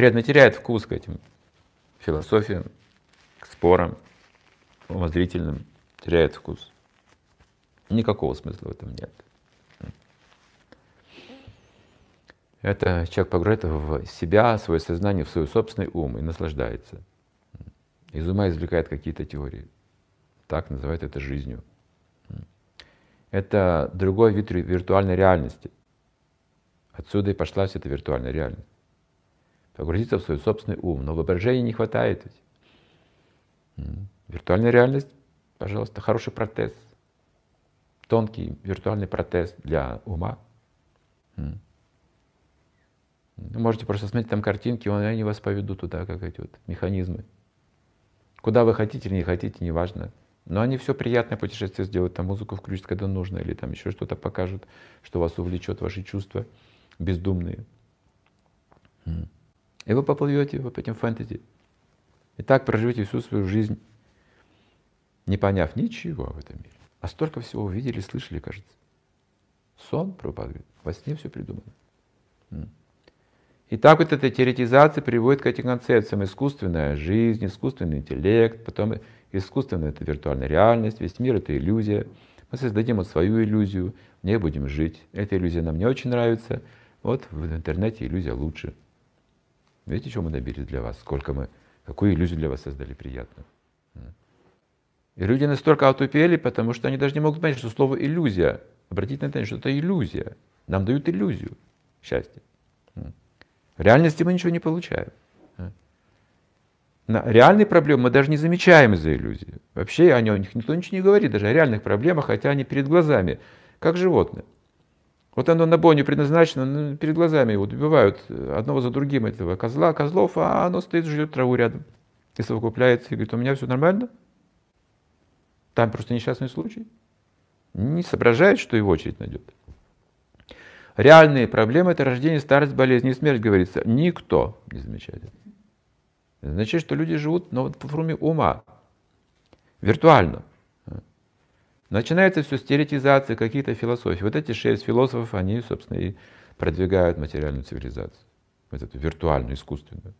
преданный теряет вкус к этим философиям, к спорам умозрительным, теряет вкус. Никакого смысла в этом нет. Это человек погружает в себя, свое сознание, в свой собственный ум и наслаждается. Из ума извлекает какие-то теории. Так называют это жизнью. Это другой вид виртуальной реальности. Отсюда и пошла вся эта виртуальная реальность. Погрузиться в свой собственный ум. Но воображения не хватает ведь. Виртуальная реальность, пожалуйста, хороший протез. Тонкий виртуальный протез для ума. Вы можете просто смотреть там картинки, и они вас поведут туда, как эти вот механизмы. Куда вы хотите или не хотите, неважно. Но они все приятное путешествие сделают, там музыку включат, когда нужно, или там еще что-то покажут, что вас увлечет, ваши чувства бездумные. И вы поплывете вот этим фэнтези. И так проживете всю свою жизнь, не поняв ничего в этом мире. А столько всего увидели, слышали, кажется. Сон, Прабхупада во сне все придумано. И так вот эта теоретизация приводит к этим концепциям. Искусственная жизнь, искусственный интеллект, потом искусственная это виртуальная реальность, весь мир это иллюзия. Мы создадим вот свою иллюзию, в ней будем жить. Эта иллюзия нам не очень нравится. Вот в интернете иллюзия лучше. Видите, что мы добились для вас? Сколько мы, какую иллюзию для вас создали приятно. И люди настолько отупели, потому что они даже не могут понять, что слово иллюзия. Обратите на это, что это иллюзия. Нам дают иллюзию счастья. В реальности мы ничего не получаем. На реальные проблемы мы даже не замечаем из-за иллюзии. Вообще о них никто ничего не говорит, даже о реальных проблемах, хотя они перед глазами, как животное. Вот оно на бойню предназначено, ну, перед глазами его добивают одного за другим этого козла, козлов, а оно стоит, жует траву рядом и совокупляется, и говорит, у меня все нормально. Там просто несчастный случай. Не соображает, что его очередь найдет. Реальные проблемы – это рождение, старость, болезнь и смерть, говорится. Никто не замечает значит, что люди живут но вот в форме ума, виртуально. Начинается все с теоретизации, какие-то философии. Вот эти шесть философов, они, собственно, и продвигают материальную цивилизацию. Вот эту виртуальную, искусственную,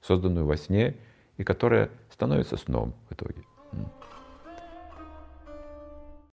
созданную во сне, и которая становится сном в итоге.